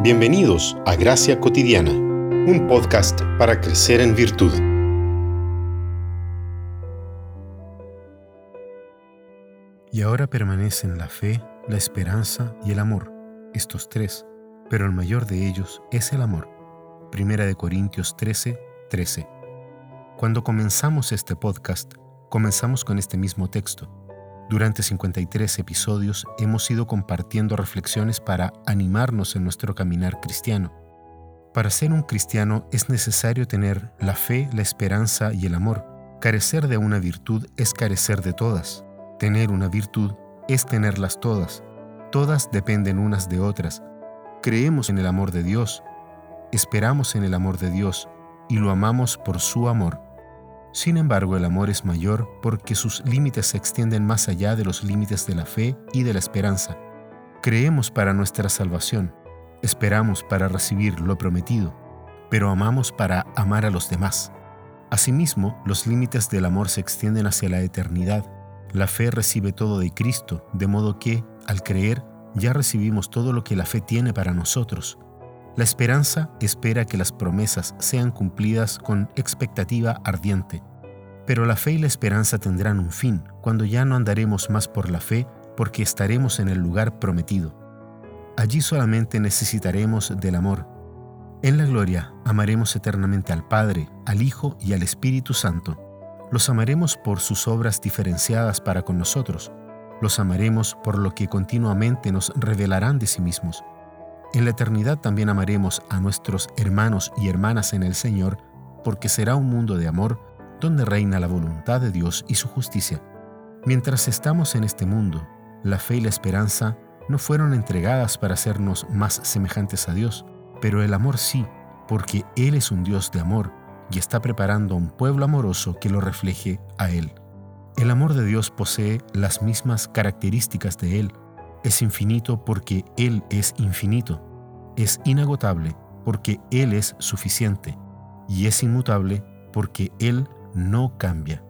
Bienvenidos a Gracia Cotidiana, un podcast para crecer en virtud. Y ahora permanecen la fe, la esperanza y el amor, estos tres, pero el mayor de ellos es el amor. Primera de Corintios 13, 13. Cuando comenzamos este podcast, comenzamos con este mismo texto. Durante 53 episodios hemos ido compartiendo reflexiones para animarnos en nuestro caminar cristiano. Para ser un cristiano es necesario tener la fe, la esperanza y el amor. Carecer de una virtud es carecer de todas. Tener una virtud es tenerlas todas. Todas dependen unas de otras. Creemos en el amor de Dios, esperamos en el amor de Dios y lo amamos por su amor. Sin embargo, el amor es mayor porque sus límites se extienden más allá de los límites de la fe y de la esperanza. Creemos para nuestra salvación, esperamos para recibir lo prometido, pero amamos para amar a los demás. Asimismo, los límites del amor se extienden hacia la eternidad. La fe recibe todo de Cristo, de modo que, al creer, ya recibimos todo lo que la fe tiene para nosotros. La esperanza espera que las promesas sean cumplidas con expectativa ardiente. Pero la fe y la esperanza tendrán un fin cuando ya no andaremos más por la fe porque estaremos en el lugar prometido. Allí solamente necesitaremos del amor. En la gloria amaremos eternamente al Padre, al Hijo y al Espíritu Santo. Los amaremos por sus obras diferenciadas para con nosotros. Los amaremos por lo que continuamente nos revelarán de sí mismos en la eternidad también amaremos a nuestros hermanos y hermanas en el Señor, porque será un mundo de amor donde reina la voluntad de Dios y su justicia. Mientras estamos en este mundo, la fe y la esperanza no fueron entregadas para hacernos más semejantes a Dios, pero el amor sí, porque Él es un Dios de amor y está preparando un pueblo amoroso que lo refleje a Él. El amor de Dios posee las mismas características de Él, es infinito porque Él es infinito. Es inagotable porque Él es suficiente. Y es inmutable porque Él no cambia.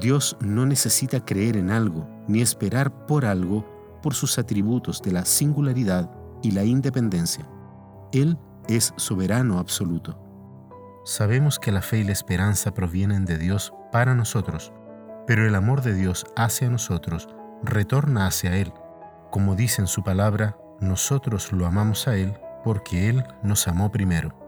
Dios no necesita creer en algo ni esperar por algo por sus atributos de la singularidad y la independencia. Él es soberano absoluto. Sabemos que la fe y la esperanza provienen de Dios para nosotros, pero el amor de Dios hacia nosotros retorna hacia Él como dice en su palabra, nosotros lo amamos a Él porque Él nos amó primero.